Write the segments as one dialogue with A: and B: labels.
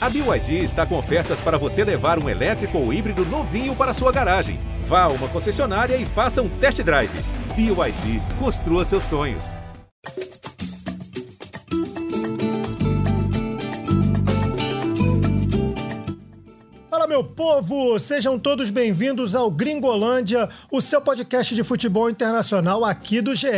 A: A BYD está com ofertas para você levar um elétrico ou híbrido novinho para sua garagem. Vá a uma concessionária e faça um test drive. BYD, construa seus sonhos.
B: Fala, meu povo! Sejam todos bem-vindos ao Gringolândia, o seu podcast de futebol internacional aqui do GE.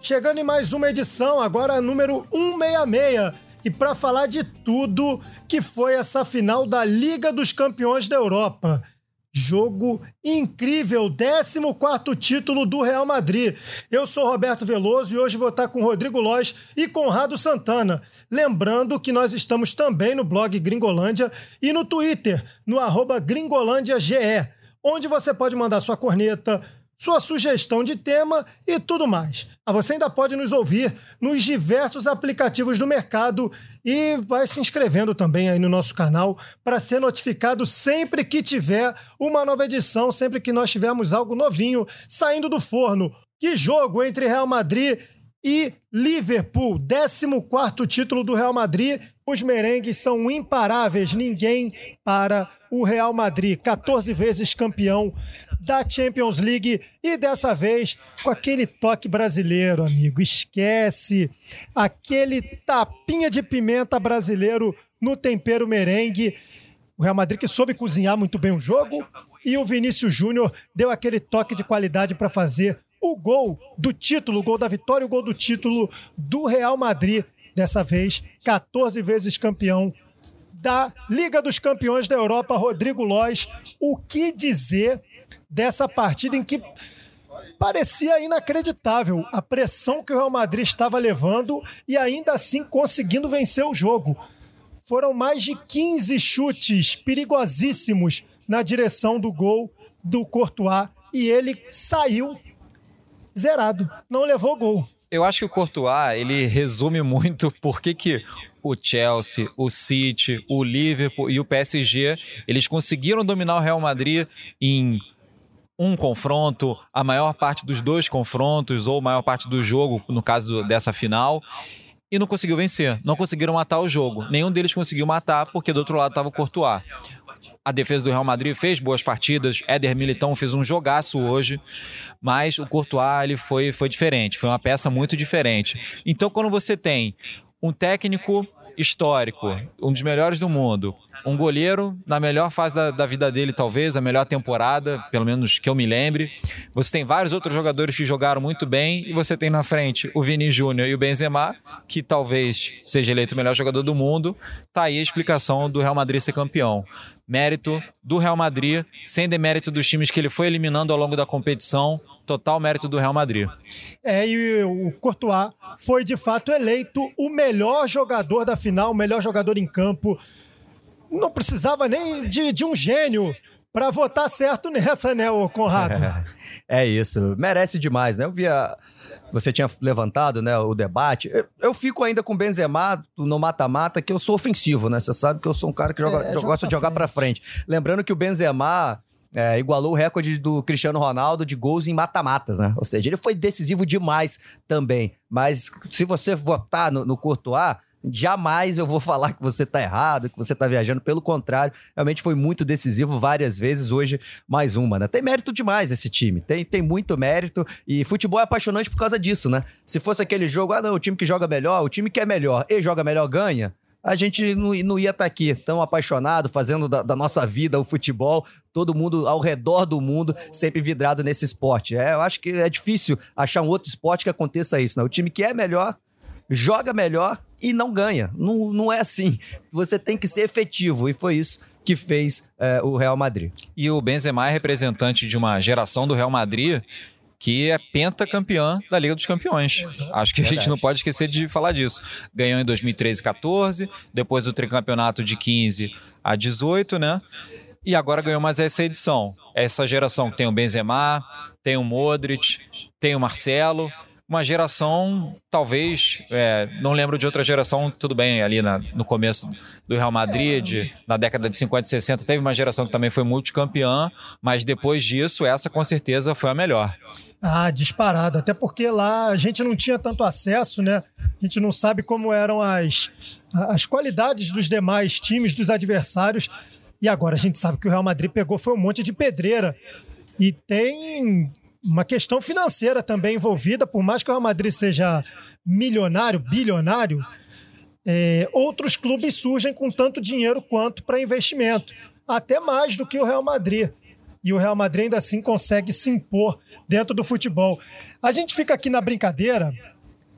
B: Chegando em mais uma edição, agora número 166. E para falar de tudo que foi essa final da Liga dos Campeões da Europa. Jogo incrível, 14 título do Real Madrid. Eu sou Roberto Veloso e hoje vou estar com Rodrigo Lois e Conrado Santana. Lembrando que nós estamos também no blog Gringolândia e no Twitter, no arroba gringolândiage, onde você pode mandar sua corneta, sua sugestão de tema e tudo mais. Ah, você ainda pode nos ouvir nos diversos aplicativos do mercado e vai se inscrevendo também aí no nosso canal para ser notificado sempre que tiver uma nova edição, sempre que nós tivermos algo novinho saindo do forno. Que jogo entre Real Madrid e Liverpool, 14 título do Real Madrid. Os merengues são imparáveis, ninguém para o Real Madrid, 14 vezes campeão da Champions League e dessa vez com aquele toque brasileiro, amigo. Esquece aquele tapinha de pimenta brasileiro no tempero merengue. O Real Madrid que soube cozinhar muito bem o jogo e o Vinícius Júnior deu aquele toque de qualidade para fazer o gol do título, o gol da vitória, o gol do título do Real Madrid. Dessa vez, 14 vezes campeão da Liga dos Campeões da Europa, Rodrigo Lois. O que dizer dessa partida em que parecia inacreditável a pressão que o Real Madrid estava levando e ainda assim conseguindo vencer o jogo. Foram mais de 15 chutes perigosíssimos na direção do gol do Courtois e ele saiu zerado, não levou gol.
C: Eu acho que o Courtois, ele resume muito por que, que o Chelsea, o City, o Liverpool e o PSG, eles conseguiram dominar o Real Madrid em um confronto, a maior parte dos dois confrontos, ou maior parte do jogo, no caso dessa final, e não conseguiu vencer. Não conseguiram matar o jogo. Nenhum deles conseguiu matar, porque do outro lado estava o Courtois. A defesa do Real Madrid fez boas partidas. Éder Militão fez um jogaço hoje, mas o Courtois ele foi, foi diferente. Foi uma peça muito diferente. Então, quando você tem um técnico histórico, um dos melhores do mundo, um goleiro na melhor fase da, da, vida dele, talvez, a melhor temporada, pelo menos que eu me lembre. Você tem vários outros jogadores que jogaram muito bem e você tem na frente o Vini Júnior e o Benzema, que talvez seja eleito o melhor jogador do mundo. Tá aí a explicação do Real Madrid ser campeão. Mérito do Real Madrid, sem demérito dos times que ele foi eliminando ao longo da competição, total mérito do Real Madrid.
B: É, e o Courtois foi de fato eleito o melhor jogador da final, o melhor jogador em campo não precisava nem de, de um gênio para votar certo nessa, né, o Conrado?
D: É, é, isso, merece demais, né? Eu via, você tinha levantado, né, o debate. Eu, eu fico ainda com o Benzema no mata-mata, que eu sou ofensivo, né? Você sabe que eu sou um cara que joga, é, gosta de jogar para frente. Lembrando que o Benzema é, igualou o recorde do Cristiano Ronaldo de gols em mata-matas, né? Ou seja, ele foi decisivo demais também. Mas se você votar no, no Courtois, Jamais eu vou falar que você está errado, que você está viajando. Pelo contrário, realmente foi muito decisivo várias vezes. Hoje, mais uma, né? Tem mérito demais esse time. Tem, tem muito mérito. E futebol é apaixonante por causa disso, né? Se fosse aquele jogo, ah, não, o time que joga melhor, o time que é melhor e joga melhor ganha a gente não, não ia estar tá aqui tão apaixonado, fazendo da, da, nossa vida o futebol, todo mundo ao redor do mundo sempre vidrado nesse esporte. É, eu acho que é difícil achar um outro esporte que aconteça isso, né? O time que é melhor joga melhor e não ganha. Não, não é assim. Você tem que ser efetivo, e foi isso que fez é, o Real Madrid.
C: E o Benzema é representante de uma geração do Real Madrid que é pentacampeã da Liga dos Campeões. Exato. Acho que a gente não pode esquecer de falar disso. Ganhou em 2013 e 14, depois o tricampeonato de 15 a 18, né? E agora ganhou mais essa edição. Essa geração que tem o Benzema, tem o Modric, tem o Marcelo, uma geração, talvez, é, não lembro de outra geração, tudo bem, ali na, no começo do Real Madrid, na década de 50 e 60, teve uma geração que também foi multicampeã, mas depois disso, essa com certeza foi a melhor.
B: Ah, disparado. Até porque lá a gente não tinha tanto acesso, né? A gente não sabe como eram as, as qualidades dos demais times, dos adversários. E agora a gente sabe que o Real Madrid pegou foi um monte de pedreira. E tem uma questão financeira também envolvida, por mais que o Real Madrid seja milionário, bilionário, é, outros clubes surgem com tanto dinheiro quanto para investimento, até mais do que o Real Madrid. E o Real Madrid ainda assim consegue se impor dentro do futebol. A gente fica aqui na brincadeira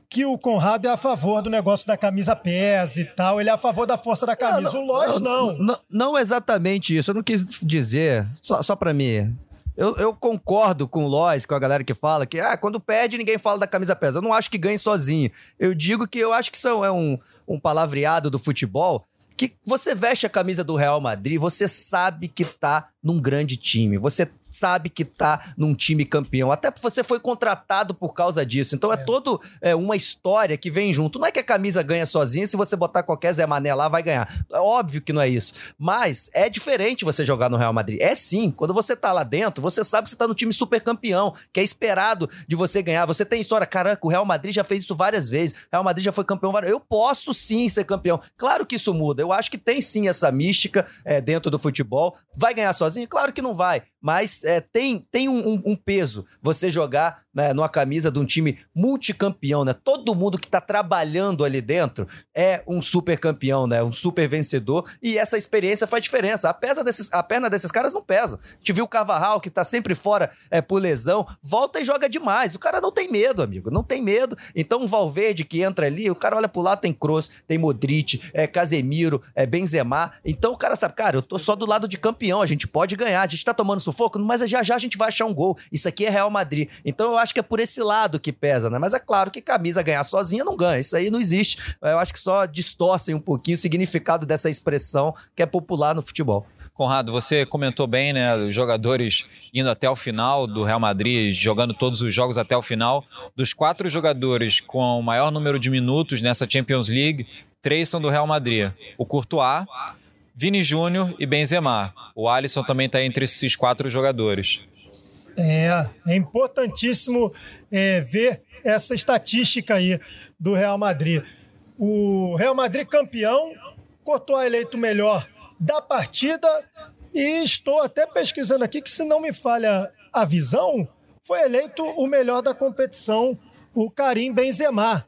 B: que o Conrado é a favor do negócio da camisa pesa e tal, ele é a favor da força da camisa. Não, não, o Lois não.
D: não. Não exatamente isso, eu não quis dizer, só, só para mim eu, eu, concordo com o Lois, com a galera que fala que ah, quando perde, ninguém fala da camisa pesa. Eu não acho que ganhe sozinho. Eu digo que eu acho que isso é um, um palavreado do futebol que você veste a camisa do Real Madrid, você sabe que tá num grande time. Você sabe que tá num time campeão. Até você foi contratado por causa disso. Então é, é todo é, uma história que vem junto. Não é que a camisa ganha sozinha, se você botar qualquer Zé Mané lá, vai ganhar. É óbvio que não é isso. Mas é diferente você jogar no Real Madrid. É sim. Quando você tá lá dentro, você sabe que você tá no time super campeão, que é esperado de você ganhar. Você tem história, caraca, o Real Madrid já fez isso várias vezes. O Real Madrid já foi campeão várias Eu posso sim ser campeão. Claro que isso muda. Eu acho que tem sim essa mística é, dentro do futebol. Vai ganhar sozinho? Claro que não vai mas é, tem, tem um, um, peso você jogar né, numa camisa de um time multicampeão, né? Todo mundo que está trabalhando ali dentro é um super campeão, né? Um super vencedor e essa experiência faz diferença. A, pesa desses, a perna desses caras não pesa. A gente viu o Cavarral, que está sempre fora é, por lesão, volta e joga demais. O cara não tem medo, amigo, não tem medo. Então o Valverde que entra ali, o cara olha pro lado, tem Kroos, tem Modric, é Casemiro, é Benzema. Então o cara sabe, cara, eu tô só do lado de campeão, a gente pode ganhar, a gente tá tomando sufoco, mas já já a gente vai achar um gol. Isso aqui é Real Madrid. Então eu acho que é por esse lado que pesa, né? Mas é claro que camisa ganhar sozinha não ganha. Isso aí não existe. Eu acho que só distorcem um pouquinho o significado dessa expressão que é popular no futebol.
C: Conrado, você comentou bem, né? Os jogadores indo até o final do Real Madrid, jogando todos os jogos até o final. Dos quatro jogadores com o maior número de minutos nessa Champions League, três são do Real Madrid. O Courtois, Vini Júnior e Benzema. O Alisson também está entre esses quatro jogadores.
B: É, é importantíssimo é, ver essa estatística aí do Real Madrid. O Real Madrid campeão, Courtois eleito melhor da partida e estou até pesquisando aqui que se não me falha a visão, foi eleito o melhor da competição, o Karim Benzema.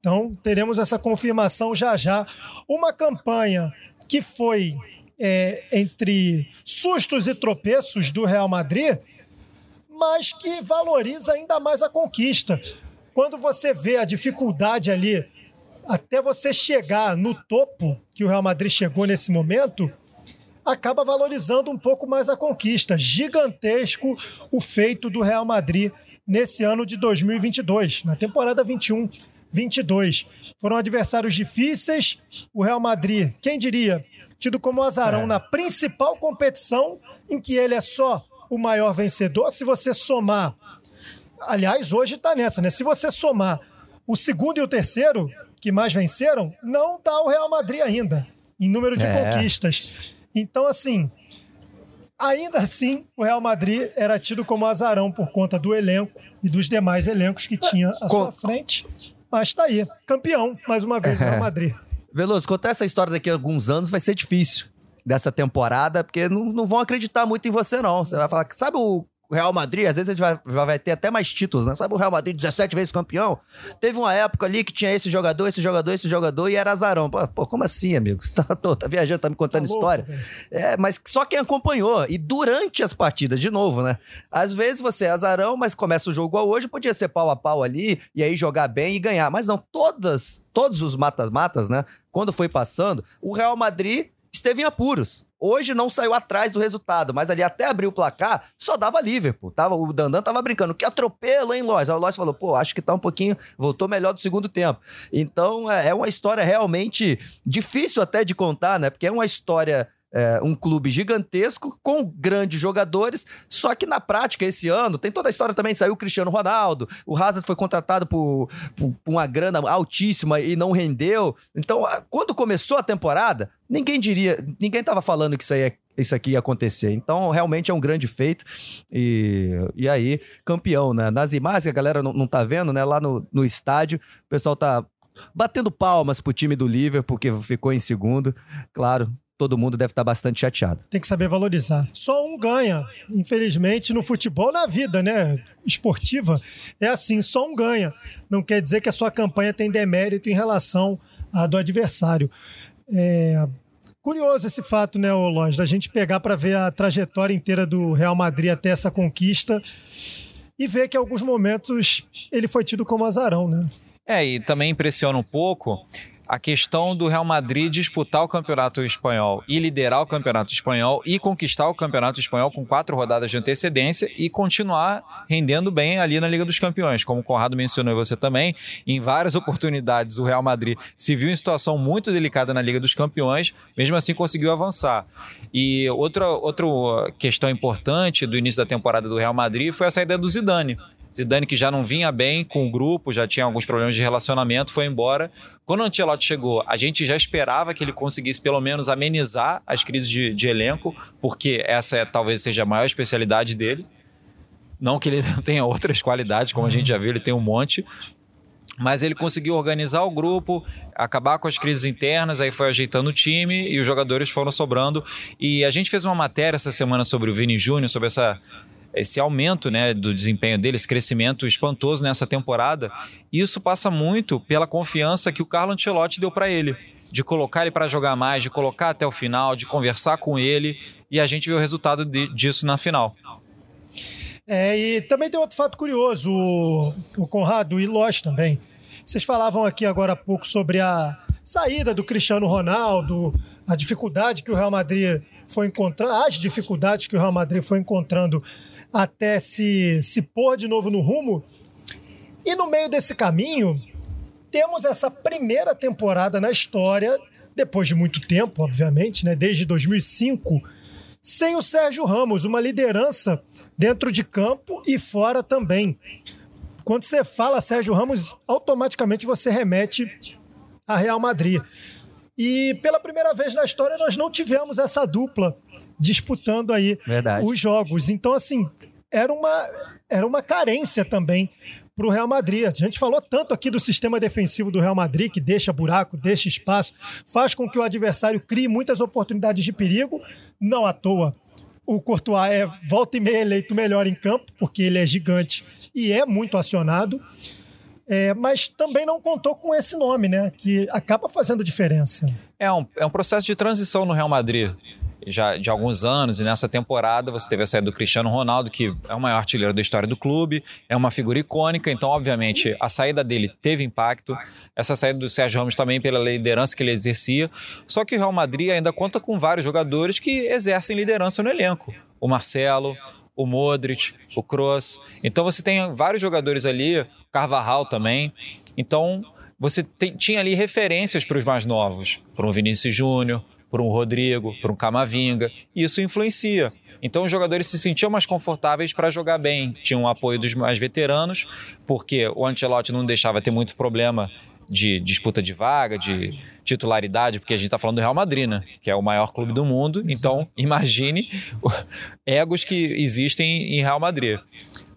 B: Então teremos essa confirmação já já. Uma campanha que foi é, entre sustos e tropeços do Real Madrid, mas que valoriza ainda mais a conquista. Quando você vê a dificuldade ali, até você chegar no topo que o Real Madrid chegou nesse momento, acaba valorizando um pouco mais a conquista. Gigantesco o feito do Real Madrid nesse ano de 2022, na temporada 21 22. Foram adversários difíceis. O Real Madrid, quem diria, tido como azarão é. na principal competição em que ele é só o maior vencedor. Se você somar, aliás, hoje está nessa, né? Se você somar o segundo e o terceiro que mais venceram, não dá o Real Madrid ainda em número de é. conquistas. Então, assim, ainda assim, o Real Madrid era tido como azarão por conta do elenco e dos demais elencos que tinha à sua frente. Mas tá aí, campeão, mais uma vez, o Real Madrid.
D: Veloso, contar essa história daqui a alguns anos vai ser difícil dessa temporada, porque não, não vão acreditar muito em você, não. Você vai falar, sabe o Real Madrid, às vezes a gente vai, vai ter até mais títulos, né? Sabe o Real Madrid, 17 vezes campeão? Teve uma época ali que tinha esse jogador, esse jogador, esse jogador e era azarão. Pô, como assim, amigo? Você tá, tô, tá viajando, tá me contando tá história? é, mas só quem acompanhou. E durante as partidas, de novo, né? Às vezes você é azarão, mas começa o jogo igual hoje, podia ser pau a pau ali, e aí jogar bem e ganhar. Mas não, todas, todos os matas-matas, né? Quando foi passando, o Real Madrid esteve em apuros. Hoje não saiu atrás do resultado, mas ali até abrir o placar, só dava Liverpool. Tava, o Dandan tava brincando. Que atropelo, hein, Lois? Aí o Lois falou, pô, acho que tá um pouquinho, voltou melhor do segundo tempo. Então é, é uma história realmente difícil até de contar, né? Porque é uma história é, um clube gigantesco com grandes jogadores, só que na prática, esse ano, tem toda a história também, saiu o Cristiano Ronaldo, o Hazard foi contratado por, por, por uma grana altíssima e não rendeu. Então, quando começou a temporada, ninguém diria, ninguém estava falando que isso aí é isso aqui ia acontecer. Então, realmente é um grande feito. E, e aí, campeão, né? Nas imagens, a galera não, não tá vendo, né? Lá no, no estádio, o pessoal tá batendo palmas pro time do Liverpool, porque ficou em segundo. Claro, todo mundo deve estar bastante chateado.
B: Tem que saber valorizar. Só um ganha. Infelizmente, no futebol, na vida, né? Esportiva, é assim, só um ganha. Não quer dizer que a sua campanha tem demérito em relação à do adversário. É curioso esse fato, né, Lóis, da gente pegar para ver a trajetória inteira do Real Madrid até essa conquista e ver que em alguns momentos ele foi tido como azarão, né?
C: É, e também impressiona um pouco a questão do Real Madrid disputar o campeonato espanhol e liderar o campeonato espanhol e conquistar o campeonato espanhol com quatro rodadas de antecedência e continuar rendendo bem ali na Liga dos Campeões. Como o Conrado mencionou e você também, em várias oportunidades o Real Madrid se viu em situação muito delicada na Liga dos Campeões, mesmo assim conseguiu avançar. E outra, outra questão importante do início da temporada do Real Madrid foi a saída do Zidane. Zidane, que já não vinha bem com o grupo, já tinha alguns problemas de relacionamento, foi embora. Quando o Ancelotti chegou, a gente já esperava que ele conseguisse pelo menos amenizar as crises de, de elenco, porque essa é, talvez seja a maior especialidade dele. Não que ele não tenha outras qualidades, como a gente já viu, ele tem um monte. Mas ele conseguiu organizar o grupo, acabar com as crises internas, aí foi ajeitando o time e os jogadores foram sobrando. E a gente fez uma matéria essa semana sobre o Vini Júnior, sobre essa esse aumento né, do desempenho dele, esse crescimento espantoso nessa temporada, isso passa muito pela confiança que o Carlo Ancelotti deu para ele, de colocar ele para jogar mais, de colocar até o final, de conversar com ele, e a gente viu o resultado de, disso na final.
B: É, e também tem outro fato curioso, o, o Conrado e Loss também. Vocês falavam aqui agora há pouco sobre a saída do Cristiano Ronaldo, a dificuldade que o Real Madrid foi encontrando, as dificuldades que o Real Madrid foi encontrando até se, se pôr de novo no rumo. E no meio desse caminho, temos essa primeira temporada na história, depois de muito tempo, obviamente, né, desde 2005, sem o Sérgio Ramos, uma liderança dentro de campo e fora também. Quando você fala Sérgio Ramos, automaticamente você remete a Real Madrid. E pela primeira vez na história nós não tivemos essa dupla disputando aí
D: Verdade.
B: os jogos. Então, assim, era uma, era uma carência também para o Real Madrid. A gente falou tanto aqui do sistema defensivo do Real Madrid, que deixa buraco, deixa espaço, faz com que o adversário crie muitas oportunidades de perigo. Não à toa, o Courtois é volta e meia eleito melhor em campo, porque ele é gigante e é muito acionado. É, mas também não contou com esse nome, né? Que acaba fazendo diferença.
C: É um, é um processo de transição no Real Madrid. Já de alguns anos, e nessa temporada você teve a saída do Cristiano Ronaldo, que é o maior artilheiro da história do clube, é uma figura icônica, então, obviamente, a saída dele teve impacto. Essa saída do Sérgio Ramos também pela liderança que ele exercia. Só que o Real Madrid ainda conta com vários jogadores que exercem liderança no elenco. O Marcelo, o Modric, o Kroos. Então você tem vários jogadores ali, Carvajal também. Então você tem, tinha ali referências para os mais novos, para um Vinícius Júnior, para um Rodrigo, para um Camavinga. Isso influencia. Então os jogadores se sentiam mais confortáveis para jogar bem. Tinham o apoio dos mais veteranos, porque o Ancelotti não deixava ter muito problema de disputa de vaga, de titularidade, porque a gente está falando do Real Madrid, né? Que é o maior clube do mundo. Então, imagine egos que existem em Real Madrid.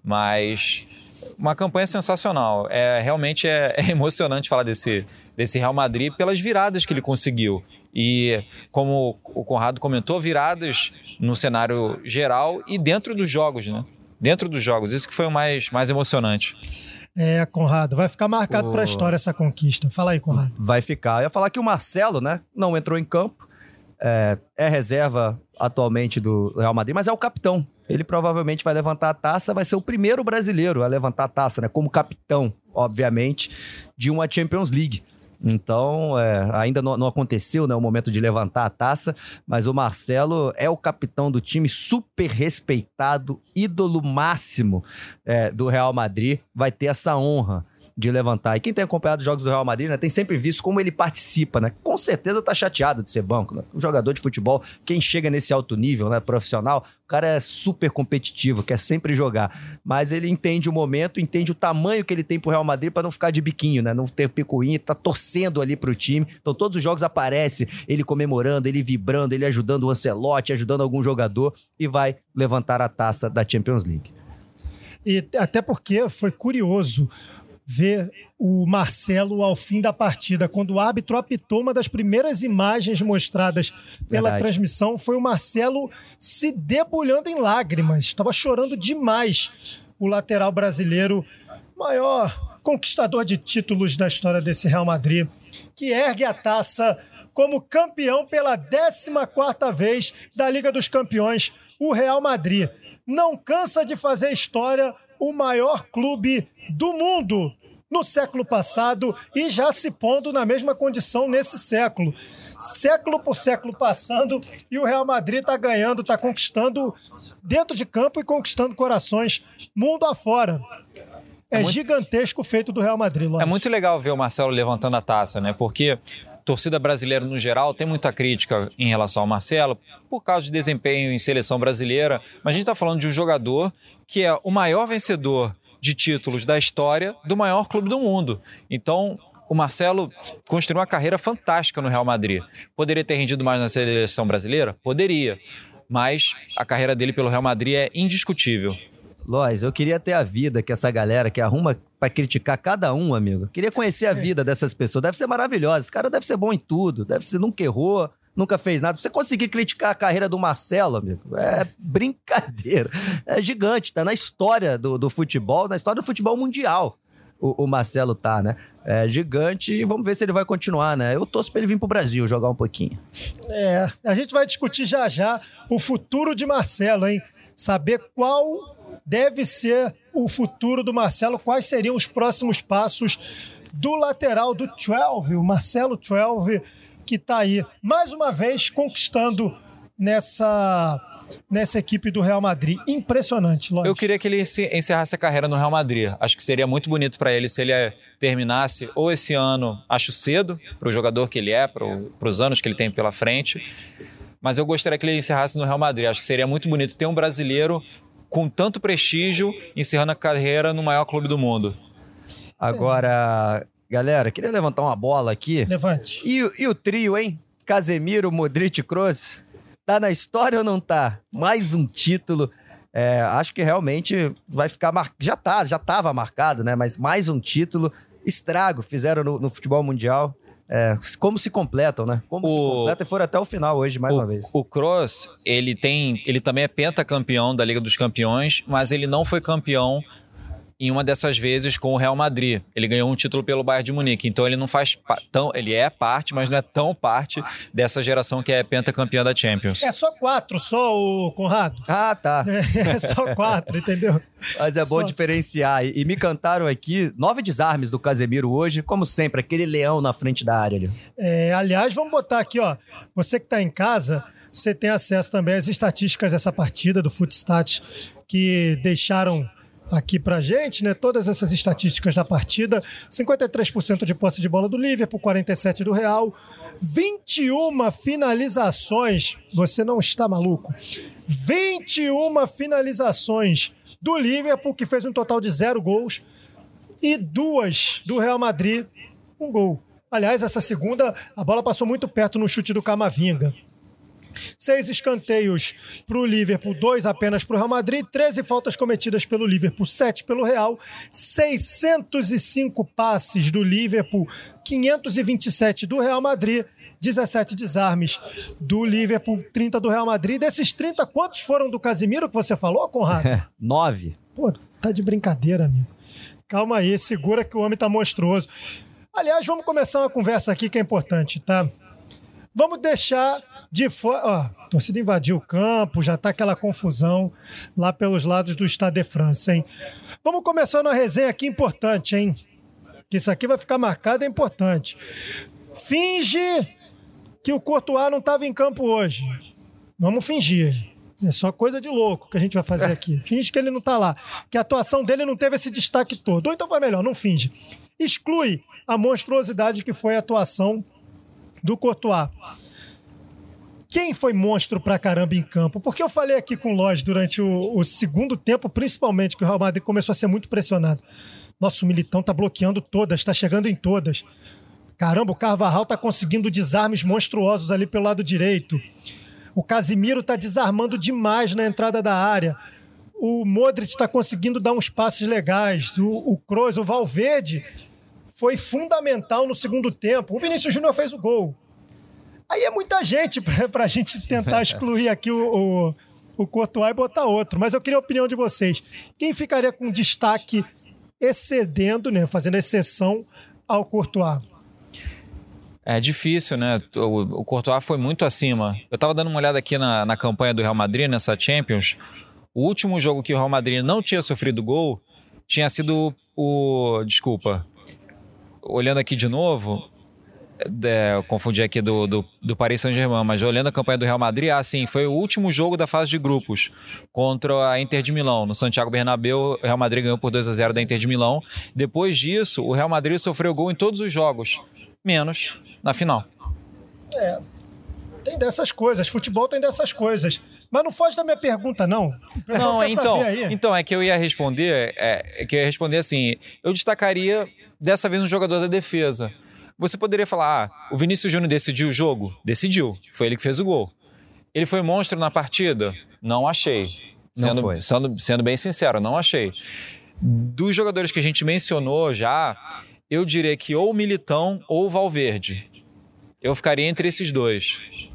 C: Mas uma campanha sensacional. É realmente é, é, emocionante falar desse, desse Real Madrid pelas viradas que ele conseguiu. E como o Conrado comentou, viradas no cenário geral e dentro dos jogos, né? Dentro dos jogos. Isso que foi o mais, mais emocionante.
B: É, Conrado, vai ficar marcado o... para a história essa conquista. Fala aí, Conrado.
D: Vai ficar. Eu ia falar que o Marcelo, né, não entrou em campo, é, é reserva atualmente do Real Madrid, mas é o capitão. Ele provavelmente vai levantar a taça, vai ser o primeiro brasileiro a levantar a taça, né, como capitão, obviamente, de uma Champions League. Então, é, ainda não, não, aconteceu né, o momento de levantar a taça, mas o Marcelo é o capitão do time, super respeitado, ídolo máximo é, do Real Madrid, vai ter essa honra de levantar. E quem tem acompanhado os jogos do Real Madrid, né, tem sempre visto como ele participa, né? Com certeza tá chateado de ser banco, né? Um jogador de futebol, quem chega nesse alto nível, né, profissional, o cara é super competitivo, quer sempre jogar. Mas ele entende o momento, entende o tamanho que ele tem pro Real Madrid para não ficar de biquinho, né? Não ter picuinha, tá torcendo ali pro time. Então todos os jogos aparece ele comemorando, ele vibrando, ele ajudando o Ancelotti, ajudando algum jogador e vai levantar a taça da Champions League.
B: E até porque foi curioso ver o Marcelo ao fim da partida. Quando o árbitro apitou, uma das primeiras imagens mostradas pela Verdade. transmissão foi o Marcelo se debulhando em lágrimas. Estava chorando demais o lateral brasileiro, maior conquistador de títulos da história desse Real Madrid, que ergue a taça como campeão pela 14ª vez da Liga dos Campeões, o Real Madrid. Não cansa de fazer história o maior clube do mundo no século passado e já se pondo na mesma condição nesse século. Século por século passando e o Real Madrid está ganhando, está conquistando dentro de campo e conquistando corações mundo afora. É, é muito... gigantesco o feito do Real Madrid.
C: Lógico. É muito legal ver o Marcelo levantando a taça, né? Porque torcida brasileira no geral tem muita crítica em relação ao Marcelo por causa de desempenho em seleção brasileira, mas a gente está falando de um jogador que é o maior vencedor de títulos da história do maior clube do mundo. Então, o Marcelo construiu uma carreira fantástica no Real Madrid. Poderia ter rendido mais na seleção brasileira? Poderia. Mas a carreira dele pelo Real Madrid é indiscutível.
D: Lois, eu queria ter a vida que essa galera que arruma para criticar cada um, amigo. Queria conhecer a é. vida dessas pessoas. Deve ser maravilhosa. Esse cara deve ser bom em tudo. Deve ser nunca errou, nunca fez nada. Você conseguir criticar a carreira do Marcelo, amigo, é brincadeira. É gigante, tá na história do, do futebol, na história do futebol mundial. O, o, Marcelo tá, né? É gigante e vamos ver se ele vai continuar, né? Eu torço pra ele vir pro Brasil jogar um pouquinho.
B: É, a gente vai discutir já já o futuro de Marcelo, hein? Saber qual deve ser o futuro do Marcelo, quais seriam os próximos passos do lateral do 12, o Marcelo 12 que está aí mais uma vez conquistando nessa nessa equipe do Real Madrid. Impressionante.
C: Eu queria que ele encerrasse a carreira no Real Madrid. Acho que seria muito bonito para ele se ele eh, terminasse ou esse ano, acho cedo, para o jogador que ele é, para os anos que ele tem pela frente. Mas eu gostaria que ele encerrasse no Real Madrid. Acho que seria muito bonito ter um brasileiro com tanto prestígio encerrando a carreira no maior clube do mundo.
D: Agora, Galera, queria levantar uma bola aqui.
B: Levante.
D: E, e o trio, hein? Casemiro, Modric, Kroos. Tá na história ou não tá? Mais um título. É, acho que realmente vai ficar mar... já tá, já tava marcado, né? Mas mais um título, estrago fizeram no, no futebol mundial. É, como se completam, né? Como o... se completam e foram até o final hoje, mais
C: o,
D: uma vez.
C: O Kroos, ele tem. Ele também é pentacampeão da Liga dos Campeões, mas ele não foi campeão em uma dessas vezes com o Real Madrid. Ele ganhou um título pelo Bayern de Munique. Então ele não faz tão, ele é parte, mas não é tão parte dessa geração que é pentacampeã da Champions.
B: É só quatro, só o Conrado.
D: Ah, tá.
B: É, é só quatro, entendeu?
D: Mas é bom só. diferenciar. E, e, me cantaram aqui nove desarmes do Casemiro hoje, como sempre, aquele leão na frente da área ali.
B: É, aliás, vamos botar aqui, ó. Você que está em casa, você tem acesso também às estatísticas dessa partida do Footstat que deixaram aqui pra gente, né? Todas essas estatísticas da partida: 53% de posse de bola do Liverpool, 47 do Real, 21 finalizações. Você não está maluco? 21 finalizações do Liverpool, que fez um total de zero gols, e duas do Real Madrid, um gol. Aliás, essa segunda, a bola passou muito perto no chute do Camavinga. Seis escanteios para o Liverpool, dois apenas para o Real Madrid, 13 faltas cometidas pelo Liverpool, sete pelo Real, 605 passes do Liverpool, 527 do Real Madrid, 17 desarmes do Liverpool, 30 do Real Madrid. Desses 30, quantos foram do Casimiro que você falou, Conrado? É,
D: nove.
B: Pô, tá de brincadeira, amigo. Calma aí, segura que o homem tá monstruoso. Aliás, vamos começar uma conversa aqui que é importante, tá? Vamos deixar de fora. Ó, a torcida invadiu o campo, já tá aquela confusão lá pelos lados do Stade de France, hein? Vamos começar uma resenha aqui importante, hein? Que isso aqui vai ficar marcado, é importante. Finge que o Courtois não estava em campo hoje. Vamos fingir. É só coisa de louco que a gente vai fazer aqui. Finge que ele não tá lá. Que a atuação dele não teve esse destaque todo. Ou então vai melhor, não finge. exclui a monstruosidade que foi a atuação do Courtois. Quem foi monstro pra caramba em campo? Porque eu falei aqui com o Lodge durante o, o, segundo tempo, principalmente, que o Real Madrid começou a ser muito pressionado. Nosso militão tá bloqueando todas, tá chegando em todas. Caramba, o Carvajal tá conseguindo desarmes monstruosos ali pelo lado direito. O Casimiro tá desarmando demais na entrada da área. O Modric está conseguindo dar uns passes legais. O, o Kroos, o Valverde foi fundamental no segundo tempo. O Vinícius Júnior fez o gol. Aí é muita gente para a gente tentar excluir aqui o, o, o Courtois e botar outro. Mas eu queria a opinião de vocês. Quem ficaria com destaque excedendo, né, fazendo exceção ao Courtois?
C: É difícil, né? O, o Courtois foi muito acima. Eu estava dando uma olhada aqui na, na campanha do Real Madrid, nessa Champions. O último jogo que o Real Madrid não tinha sofrido gol tinha sido o. Desculpa. Olhando aqui de novo, é, eu confundi aqui do, do, do Paris Saint-Germain, mas olhando a campanha do Real Madrid, assim, foi o último jogo da fase de grupos contra a Inter de Milão. No Santiago Bernabéu, o Real Madrid ganhou por 2 a 0 da Inter de Milão. Depois disso, o Real Madrid sofreu gol em todos os jogos, menos na final.
B: É, tem dessas coisas, futebol tem dessas coisas. Mas não foge da minha pergunta, não.
C: Não, então, então, é que eu ia responder, é, é, que eu ia responder assim, eu destacaria dessa vez um jogador da defesa. Você poderia falar, ah, o Vinícius Júnior decidiu o jogo? Decidiu. Foi ele que fez o gol. Ele foi monstro na partida? Não achei. Sendo, não sendo, sendo bem sincero, não achei. Dos jogadores que a gente mencionou já, eu diria que ou o Militão ou o Valverde. Eu ficaria entre esses dois.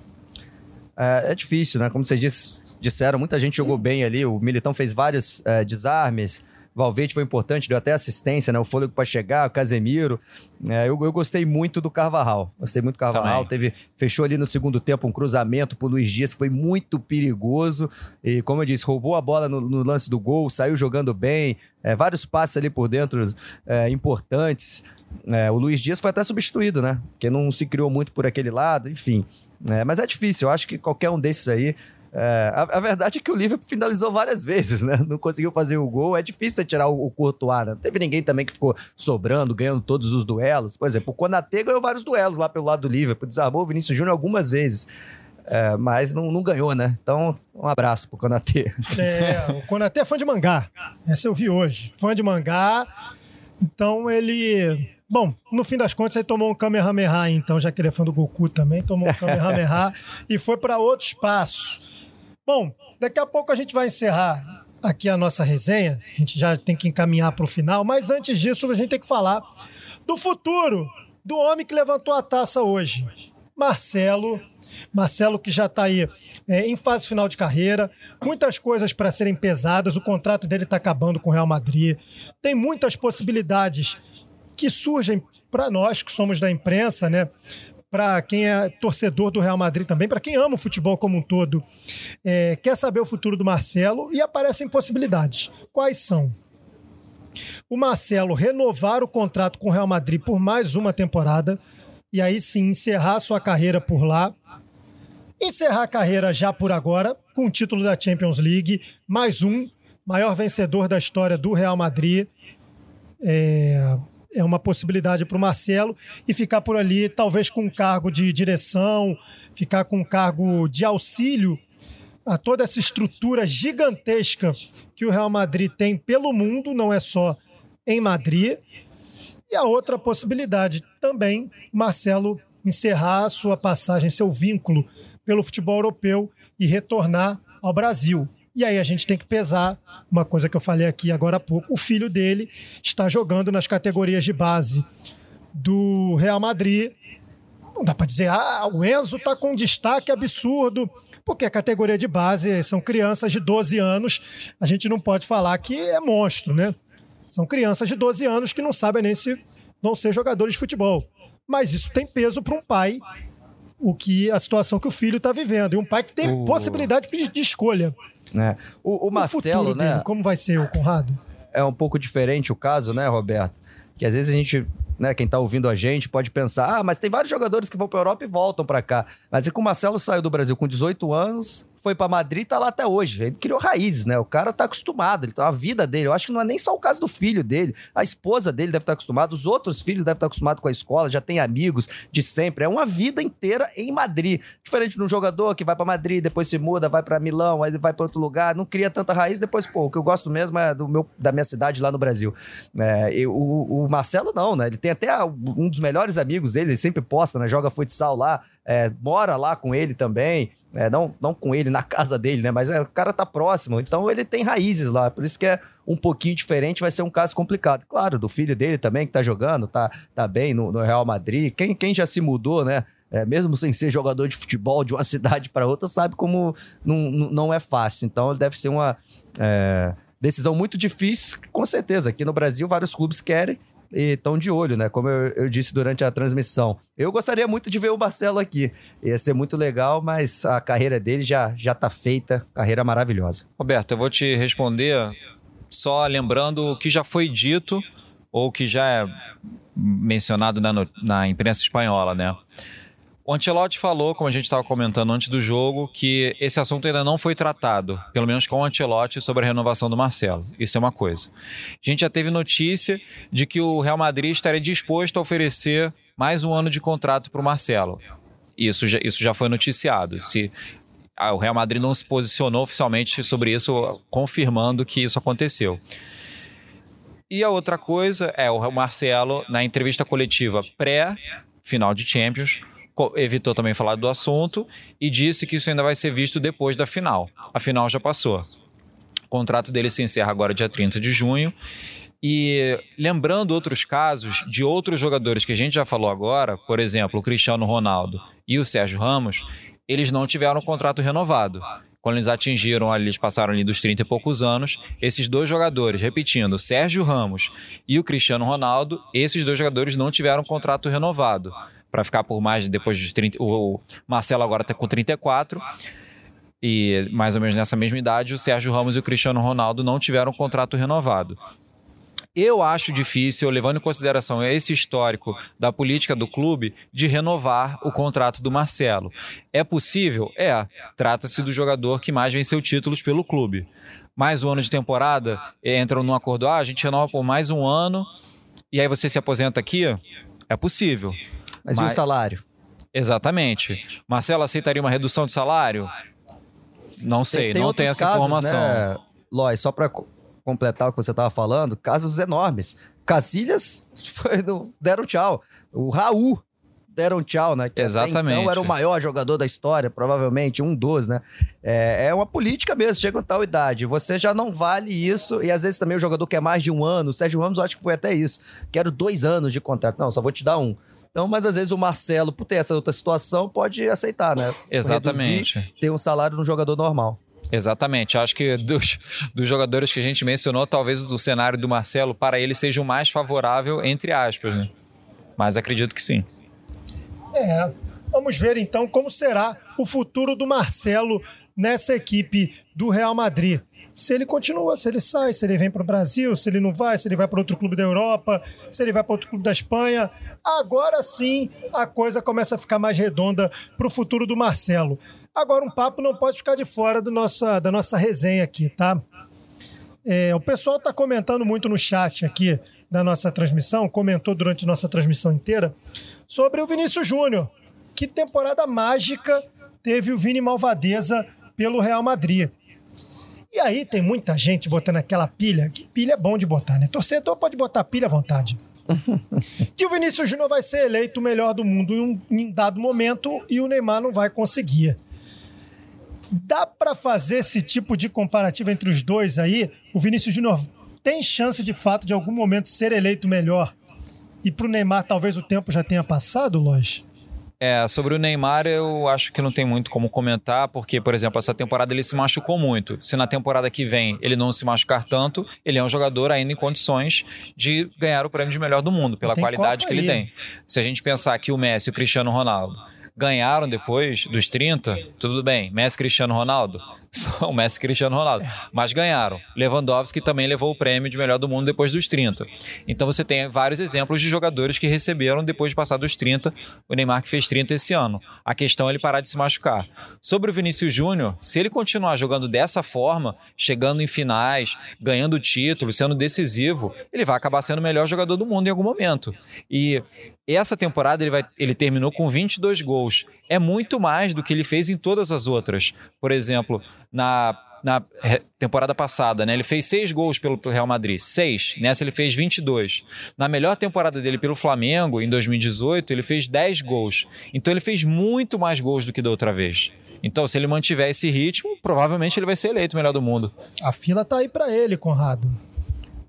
D: É, é difícil, né? Como vocês disse, disseram, muita gente jogou bem ali. O Militão fez vários é, desarmes. Valverde foi importante, deu até assistência, né? O fôlego para chegar, o Casemiro. É, eu, eu, gostei muito do Carvajal. Gostei muito do Carvajal. Teve, fechou ali no segundo tempo um cruzamento pro Luiz Dias, que foi muito perigoso. E, como eu disse, roubou a bola no, no lance do gol, saiu jogando bem. É, vários passes ali por dentro é, importantes. É, o Luiz Dias foi até substituído, né? Porque não se criou muito por aquele lado, enfim. É, mas é difícil, eu acho que qualquer um desses aí é, a, a, verdade é que o Liverpool finalizou várias vezes, né? Não conseguiu fazer o gol. É difícil tirar o, o Courtois, né? Não teve ninguém também que ficou sobrando, ganhando todos os duelos. Por exemplo, o Konaté ganhou vários duelos lá pelo lado do Liverpool. Desarmou o Vinícius Júnior algumas vezes. É, mas não, não, ganhou, né? Então, um abraço pro Konaté.
B: É, o Konaté é fã de mangá. Essa eu vi hoje. Fã de mangá. Então, ele... Bom, no fim das contas, ele tomou um Kamehameha, então, já que ele é fã do Goku também, tomou um Kamehameha e foi para outro espaço. Bom, daqui a pouco a gente vai encerrar aqui a nossa resenha. A gente já tem que encaminhar para o final, mas antes disso a gente tem que falar do futuro do homem que levantou a taça hoje, Marcelo. Marcelo que já está aí é, em fase final de carreira, muitas coisas para serem pesadas. O contrato dele está acabando com o Real Madrid. Tem muitas possibilidades que surgem para nós que somos da imprensa, né? Para quem é torcedor do Real Madrid também, para quem ama o futebol como um todo, é, quer saber o futuro do Marcelo e aparecem possibilidades. Quais são? O Marcelo renovar o contrato com o Real Madrid por mais uma temporada e aí sim encerrar sua carreira por lá. Encerrar a carreira já por agora, com o título da Champions League, mais um, maior vencedor da história do Real Madrid. É, é uma possibilidade para o Marcelo e ficar por ali, talvez com um cargo de direção, ficar com um cargo de auxílio a toda essa estrutura gigantesca que o Real Madrid tem pelo mundo, não é só em Madrid. E a outra possibilidade também, Marcelo encerrar sua passagem, seu vínculo pelo futebol europeu e retornar ao Brasil. E aí a gente tem que pesar uma coisa que eu falei aqui agora há pouco. O filho dele está jogando nas categorias de base do Real Madrid. Não dá para dizer, ah, o Enzo está com um destaque absurdo, porque a categoria de base são crianças de 12 anos. A gente não pode falar que é monstro, né? São crianças de 12 anos que não sabem nem se vão ser jogadores de futebol. Mas isso tem peso para um pai, o que a situação que o filho está vivendo. E um pai que tem uh. possibilidade de escolha.
D: Né? O, o Marcelo, o né? Dele,
B: como vai ser o Conrado?
D: É um pouco diferente o caso, né, Roberto? Que às vezes a gente né, quem tá ouvindo a gente pode pensar, ah, mas tem vários jogadores que vão para Europa e voltam para cá. Mas é que o Marcelo saiu do Brasil com 18 anos, foi para Madrid tá lá até hoje. Ele criou raízes, né? O cara tá acostumado, ele tá a vida dele. Eu acho que não é nem só o caso do filho dele. A esposa dele deve estar acostumada, os outros filhos devem estar acostumados com a escola, já tem amigos de sempre. É uma vida inteira em Madrid. Diferente de um jogador que vai para Madrid, depois se muda, vai para Milão, aí vai para outro lugar, não cria tanta raiz, depois, pô, o que eu gosto mesmo é do meu, da minha cidade lá no Brasil. É, eu, o, o, Marcelo não, né? Ele tem até um dos melhores amigos dele, ele sempre posta, né? Joga futsal lá, é, mora lá com ele também. É, não, não com ele na casa dele, né? Mas é, o cara tá próximo, então ele tem raízes lá. Por isso que é um pouquinho diferente, vai ser um caso complicado. Claro, do filho dele também, que tá jogando, tá, tá bem no, no Real Madrid. Quem, quem já se mudou, né? É, mesmo sem ser jogador de futebol de uma cidade para outra, sabe como não, não é fácil. Então deve ser uma é, decisão muito difícil, com certeza. Aqui no Brasil, vários clubes querem e estão de olho, né? Como eu, eu, disse durante a transmissão. Eu gostaria muito de ver o Marcelo aqui. Ia ser muito legal, mas a carreira dele já, já tá feita, carreira maravilhosa.
C: Roberto, eu vou te responder só lembrando o que já foi dito ou que já é mencionado na, na imprensa espanhola, né? O Ancelotti falou, como a gente estava comentando antes do jogo, que esse assunto ainda não foi tratado, pelo menos com o Ancelotti, sobre a renovação do Marcelo. Isso é uma coisa. A gente já teve notícia de que o Real Madrid estaria disposto a oferecer mais um ano de contrato para o Marcelo. Isso já, isso já foi noticiado. Se o Real Madrid não se posicionou oficialmente sobre isso, confirmando que isso aconteceu. E a outra coisa é o Marcelo, na entrevista coletiva pré-final de Champions, evitou também falar do assunto e disse que isso ainda vai ser visto depois da final. A final já passou. O contrato dele se encerra agora dia 30 de junho. E lembrando outros casos de outros jogadores que a gente já falou agora, por exemplo, o Cristiano Ronaldo e o Sérgio Ramos, eles não tiveram contrato renovado. Quando eles atingiram eles passaram ali dos 30 e poucos anos, esses dois jogadores, repetindo, Sérgio Ramos e o Cristiano Ronaldo, esses dois jogadores não tiveram contrato renovado para ficar por mais depois dos 30. O Marcelo agora está com 34. E mais ou menos nessa mesma idade, o Sérgio Ramos e o Cristiano Ronaldo não tiveram contrato renovado. Eu acho difícil, levando em consideração esse histórico da política do clube, de renovar o contrato do Marcelo. É possível? É. Trata-se do jogador que mais venceu títulos pelo clube. Mais um ano de temporada, entram num acordo, ah, a gente renova por mais um ano, e aí você se aposenta aqui? É possível.
D: Mas, Mas e o salário?
C: Exatamente. Marcelo aceitaria uma redução de salário? Não sei, tem, tem não tem essa casos, informação. Né,
D: Lois, só para completar o que você estava falando, casos enormes. Cacilhas foi, deram tchau. O Raul deram tchau, né? Que
C: Exatamente.
D: Então era o maior jogador da história, provavelmente, um dos, né? É, é uma política mesmo, chega com tal idade. Você já não vale isso, e às vezes também o jogador quer mais de um ano. O Sérgio Ramos, eu acho que foi até isso. Quero dois anos de contrato. Não, só vou te dar um. Então, mas às vezes o Marcelo, por ter essa outra situação, pode aceitar, né?
C: Exatamente.
D: Reduzir, ter um salário no jogador normal.
C: Exatamente. Acho que dos, dos jogadores que a gente mencionou, talvez o cenário do Marcelo para ele seja o mais favorável, entre aspas, né? Mas acredito que sim.
B: É. Vamos ver então como será o futuro do Marcelo nessa equipe do Real Madrid se ele continua, se ele sai, se ele vem para o Brasil, se ele não vai, se ele vai para outro clube da Europa, se ele vai para outro clube da Espanha. Agora sim a coisa começa a ficar mais redonda para o futuro do Marcelo. Agora, um papo não pode ficar de fora do nossa, da nossa resenha aqui, tá? É, o pessoal está comentando muito no chat aqui da nossa transmissão, comentou durante nossa transmissão inteira, sobre o Vinícius Júnior. Que temporada mágica teve o Vini Malvadeza pelo Real Madrid. E aí tem muita gente botando aquela pilha, que pilha é bom de botar, né? Torcedor pode botar pilha à vontade. que o Vinícius Júnior vai ser eleito o melhor do mundo em um em dado momento e o Neymar não vai conseguir. Dá para fazer esse tipo de comparativo entre os dois aí? O Vinícius Júnior tem chance de fato de algum momento ser eleito melhor? E pro Neymar talvez o tempo já tenha passado, Lois?
C: É, sobre o Neymar eu acho que não tem muito como comentar, porque, por exemplo, essa temporada ele se machucou muito. Se na temporada que vem ele não se machucar tanto, ele é um jogador ainda em condições de ganhar o prêmio de melhor do mundo, pela qualidade que ele tem. Se a gente pensar que o Messi e o Cristiano Ronaldo ganharam depois dos 30, tudo bem. Messi Cristiano Ronaldo? Só o Messi Cristiano Ronaldo. Mas ganharam. Lewandowski também levou o prêmio de melhor do mundo depois dos 30. Então você tem vários exemplos de jogadores que receberam depois de passar dos 30. O Neymar que fez 30 esse ano. A questão é ele parar de se machucar. Sobre o Vinícius Júnior, se ele continuar jogando dessa forma, chegando em finais, ganhando título, sendo decisivo, ele vai acabar sendo o melhor jogador do mundo em algum momento. E essa temporada ele, vai, ele terminou com 22 gols. É muito mais do que ele fez em todas as outras. Por exemplo, na, na temporada passada, né? Ele fez seis gols pelo Real Madrid. Seis. Nessa ele fez 22. Na melhor temporada dele pelo Flamengo, em 2018, ele fez 10 gols. Então ele fez muito mais gols do que da outra vez. Então, se ele mantiver esse ritmo, provavelmente ele vai ser eleito o melhor do mundo.
B: A fila tá aí para ele, Conrado.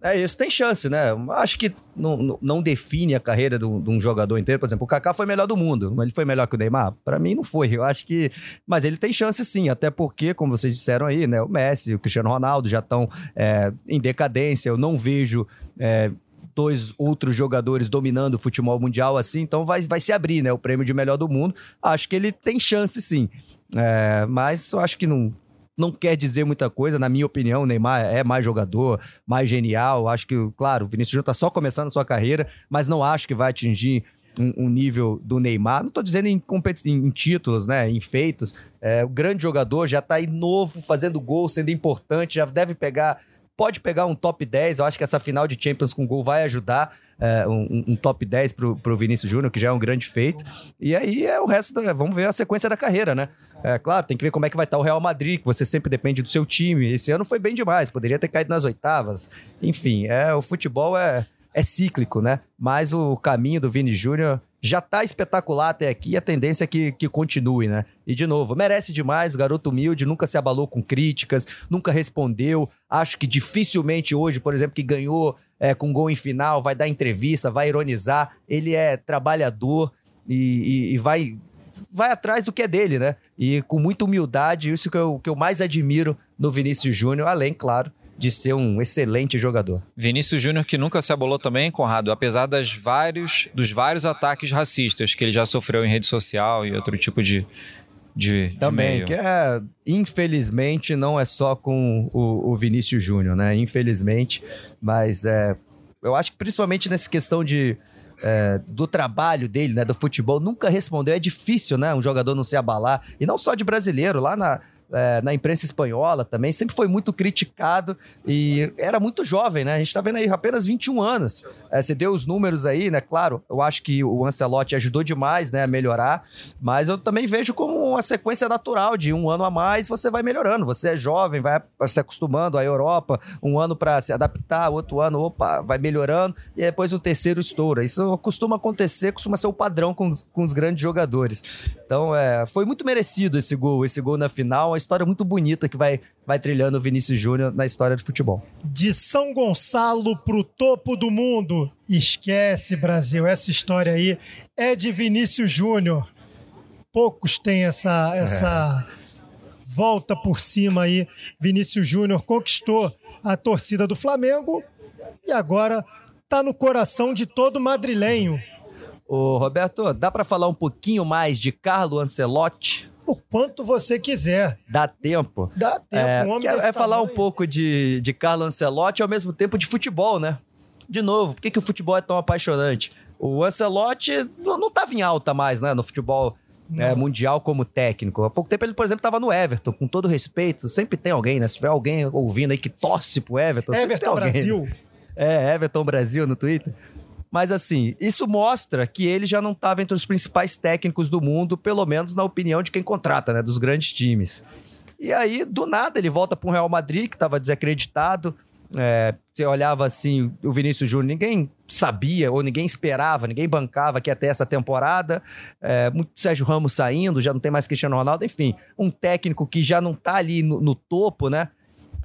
D: É isso, tem chance, né? Acho que não, não define a carreira de um jogador inteiro. Por exemplo, o Kaká foi melhor do mundo, mas ele foi melhor que o Neymar? Para mim, não foi. Eu acho que. Mas ele tem chance sim, até porque, como vocês disseram aí, né? O Messi, o Cristiano Ronaldo já estão é, em decadência. Eu não vejo. É, dois outros jogadores dominando o futebol mundial assim, então vai, vai se abrir, né? O prêmio de melhor do mundo. Acho que ele tem chance sim. É, mas eu acho que não, não quer dizer muita coisa, na minha opinião, o Neymar é mais jogador, mais genial. Acho que, claro, o Vinícius Júnior está só começando sua carreira, mas não acho que vai atingir um, um nível do Neymar. Não estou dizendo em, em, títulos, né, em feitos. É, o grande jogador já está aí novo, fazendo gol, sendo importante, já deve pegar pode pegar um top 10. Eu acho que essa final de Champions com gol vai ajudar é, um, um, top 10 pro, pro Vinícius Júnior, que já é um grande feito. E aí é o resto, da, vamos ver a sequência da carreira, né? É claro, tem que ver como é que vai estar o Real Madrid, que você sempre depende do seu time. Esse ano foi bem demais, poderia ter caído nas oitavas. Enfim, é, o futebol é, é cíclico, né? Mas o caminho do Vini Júnior já tá espetacular até aqui e a tendência é que, que continue, né? E de novo, merece demais, garoto humilde, nunca se abalou com críticas, nunca respondeu. Acho que dificilmente hoje, por exemplo, que ganhou é, com gol em final, vai dar entrevista, vai ironizar. Ele é trabalhador e, e, e vai vai atrás do que é dele, né? E com muita humildade, isso que eu, que eu mais admiro no Vinícius Júnior, além, claro, de ser um excelente jogador.
C: Vinícius Júnior que nunca se abolou também, Conrado, apesar das vários, dos vários ataques racistas que ele já sofreu em rede social e outro tipo de, de,
D: Também, de que é, infelizmente, não é só com o, o Vinícius Júnior, né? Infelizmente, mas é, eu acho que principalmente nessa questão de, é, do trabalho dele, né? Do futebol, nunca respondeu. É difícil, né? Um jogador não se abalar. E não só de brasileiro, lá na é, na imprensa espanhola também, sempre foi muito criticado e era muito jovem, né? A gente tá vendo aí apenas 21 anos. É, você deu os números aí, né? Claro, eu acho que o Ancelotti ajudou demais, né, a melhorar, mas eu também vejo como uma sequência natural de um ano a mais você vai melhorando. Você é jovem, vai se acostumando à Europa, um ano para se adaptar, outro ano, opa, vai melhorando e depois o terceiro estoura. Isso costuma acontecer, costuma ser o padrão com, com os grandes jogadores. Então, é, foi muito merecido esse gol, esse gol na final uma história muito bonita que vai, vai trilhando o Vinícius Júnior na história do futebol.
B: De São Gonçalo pro topo do mundo. Esquece, Brasil. Essa história aí é de Vinícius Júnior. Poucos têm essa, essa é. volta por cima aí. Vinícius Júnior conquistou a torcida do Flamengo e agora tá no coração de todo madrilenho.
D: Ô, Roberto, dá para falar um pouquinho mais de Carlo Ancelotti?
B: O quanto você quiser.
D: Dá tempo.
B: Dá tempo.
D: É, um é, é falar um pouco de, de Carlo Ancelotti ao mesmo tempo de futebol, né? De novo, por que, que o futebol é tão apaixonante? O Ancelotti não estava em alta mais, né? No futebol é, mundial como técnico. Há pouco tempo ele, por exemplo, estava no Everton, com todo respeito. Sempre tem alguém, né? Se tiver alguém ouvindo aí que torce pro Everton,
B: Everton Brasil.
D: É, Everton Brasil no Twitter. Mas assim, isso mostra que ele já não estava entre os principais técnicos do mundo, pelo menos na opinião de quem contrata, né? Dos grandes times. E aí, do nada, ele volta para um Real Madrid, que estava desacreditado. É, você olhava assim, o Vinícius Júnior, ninguém sabia ou ninguém esperava, ninguém bancava que ter essa temporada. É, muito Sérgio Ramos saindo, já não tem mais Cristiano Ronaldo, enfim, um técnico que já não tá ali no, no topo, né?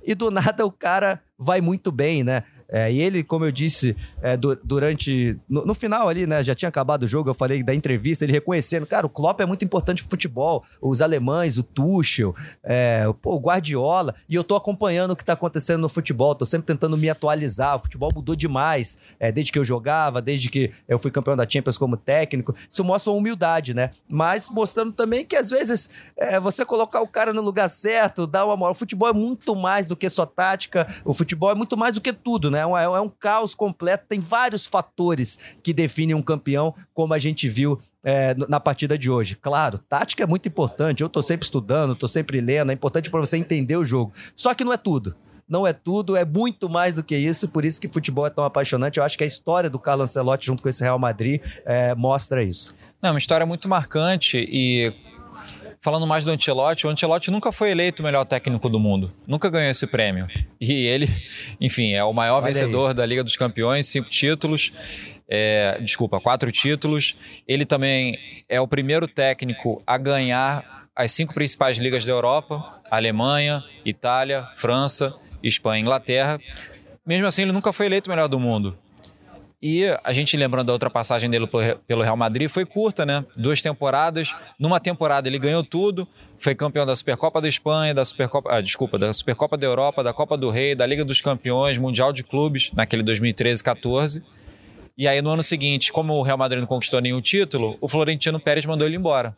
D: E do nada o cara vai muito bem, né? É, e ele, como eu disse, é, du durante. No, no, final ali, né? Já tinha acabado o jogo, eu falei da entrevista, ele reconhecendo, cara, o Klopp é muito importante pro futebol. Os alemães, o Tuchel, é, o, Guardiola. E eu tô acompanhando o que tá acontecendo no futebol, tô sempre tentando me atualizar. O futebol mudou demais é, desde que eu jogava, desde que eu fui campeão da Champions como técnico. Isso mostra uma humildade, né? Mas mostrando também que às vezes é, você colocar o cara no lugar certo, dar uma moral. O futebol é muito mais do que só tática, o futebol é muito mais do que tudo, né? É um, é um caos completo, tem vários fatores que definem um campeão, como a gente viu é, na partida de hoje. Claro, tática é muito importante. Eu tô sempre estudando, tô sempre lendo, é importante para você entender o jogo. Só que não é tudo. Não é tudo, é muito mais do que isso, por isso que futebol é tão apaixonante. Eu acho que a história do Carlo Ancelotti junto com esse Real Madrid é, mostra isso.
C: É uma história muito marcante e falando mais do Ancelotti, o Ancelotti nunca foi eleito o melhor técnico do mundo. Nunca ganhou esse prêmio. E ele, enfim, é o maior Olha vencedor aí. da Liga dos Campeões, cinco títulos. É, desculpa, quatro títulos. Ele também é o primeiro técnico a ganhar as cinco principais ligas da Europa: Alemanha, Itália, França, Espanha e Inglaterra. Mesmo assim, ele nunca foi eleito o melhor do mundo. E a gente lembrando da outra passagem dele pelo Real Madrid, foi curta, né? Duas temporadas. Numa temporada ele ganhou tudo, foi campeão da Supercopa da Espanha, da Supercopa, ah, desculpa, da Supercopa da Europa, da Copa do Rei, da Liga dos Campeões, Mundial de Clubes, naquele 2013-14. E aí no ano seguinte, como o Real Madrid não conquistou nenhum título, o Florentino Pérez mandou ele embora.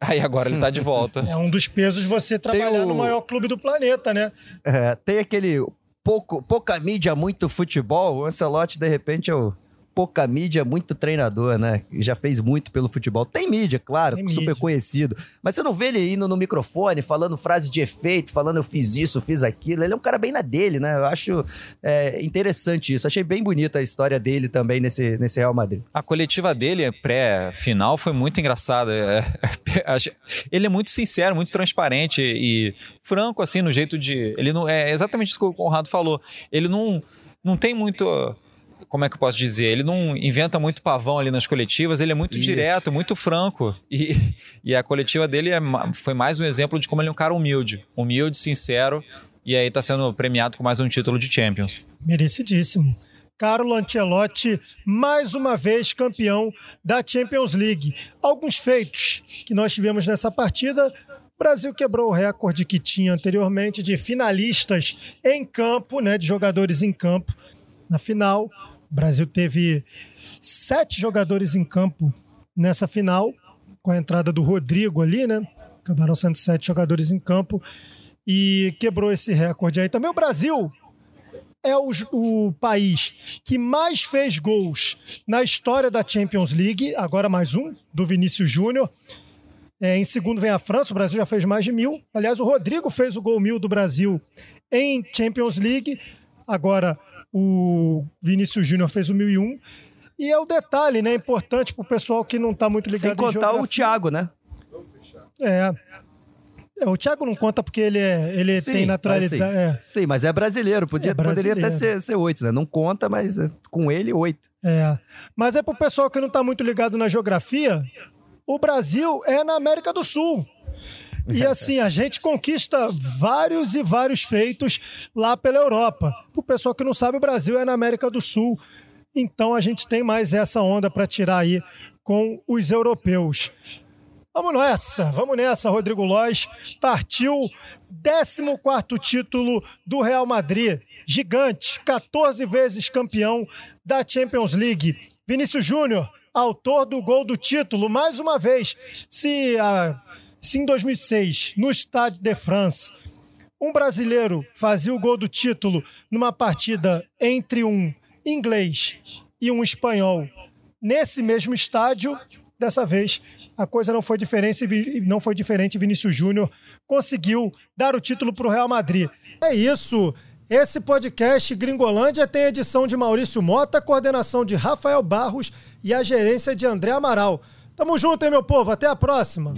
C: Aí agora ele tá de volta.
B: É um dos pesos você trabalhar o... no maior clube do planeta, né?
D: É, tem aquele pouco, pouca mídia, muito futebol, o Ancelotti, de repente, o pouca mídia, muito treinador, né? Já fez muito pelo futebol. Tem mídia, claro, Tem super mídia. conhecido. Mas você não vê ele indo no microfone, falando frases de efeito, falando eu fiz isso, fiz aquilo. Ele é um cara bem na dele, né? Eu acho é, interessante isso. Achei bem bonita a história dele também nesse, nesse Real Madrid.
C: A coletiva dele, pré-final, foi muito engraçada. É, é, ele é muito sincero, muito transparente e franco, assim, no jeito de. Ele não. É exatamente isso que o Conrado falou. Ele não, não tem muito como é que eu posso dizer? Ele não inventa muito pavão ali nas coletivas, ele é muito Isso. direto, muito franco. E, e a coletiva dele é, foi mais um exemplo de como ele é um cara humilde. Humilde, sincero, e aí está sendo premiado com mais um título de Champions.
B: Merecidíssimo. Carlo Ancelotti, mais uma vez campeão da Champions League. Alguns feitos que nós tivemos nessa partida. O Brasil quebrou o recorde que tinha anteriormente de finalistas em campo, né, de jogadores em campo na final. O Brasil teve sete jogadores em campo nessa final, com a entrada do Rodrigo ali, né? Acabaram sendo sete jogadores em campo e quebrou esse recorde aí. Também o Brasil é o, o, país que mais fez gols na história da Champions League, agora mais um, do Vinícius Júnior. É, em segundo vem a França, o Brasil já fez mais de mil. Aliás, o Rodrigo fez o gol mil do Brasil em Champions League. Agora, o Vinícius Júnior fez o 1001. E é o detalhe, né? Importante para o pessoal que não está muito ligado
D: Sem contar o Thiago, né?
B: É. é. O Thiago não conta porque ele, é, ele sim, tem naturalidade.
D: Sim.
B: É.
D: sim. mas é brasileiro. Podia, é brasileiro. Poderia até ser, oito, né? Não conta, mas é com ele, oito.
B: É. Mas é para o pessoal que não está muito ligado na geografia. O Brasil é na América do Sul. E assim, a gente conquista vários e vários feitos lá pela Europa. O pessoal que não sabe, o Brasil é na América do Sul. Então a gente tem mais essa onda para tirar aí com os europeus. Vamos nessa, vamos nessa, Rodrigo Lois. Partiu 14 título do Real Madrid. Gigante, 14 vezes campeão da Champions League. Vinícius Júnior, autor do gol do título, mais uma vez. Se a se em 2006, no Stade de France, um brasileiro fazia o gol do título numa partida entre um inglês e um espanhol nesse mesmo estádio, dessa vez a coisa não foi diferente, não foi diferente. Vinícius Júnior conseguiu dar o título para o Real Madrid. É isso. Esse podcast Gringolândia tem edição de Maurício Mota, coordenação de Rafael Barros e a gerência de André Amaral. Tamo junto, hein, meu povo? Até a próxima!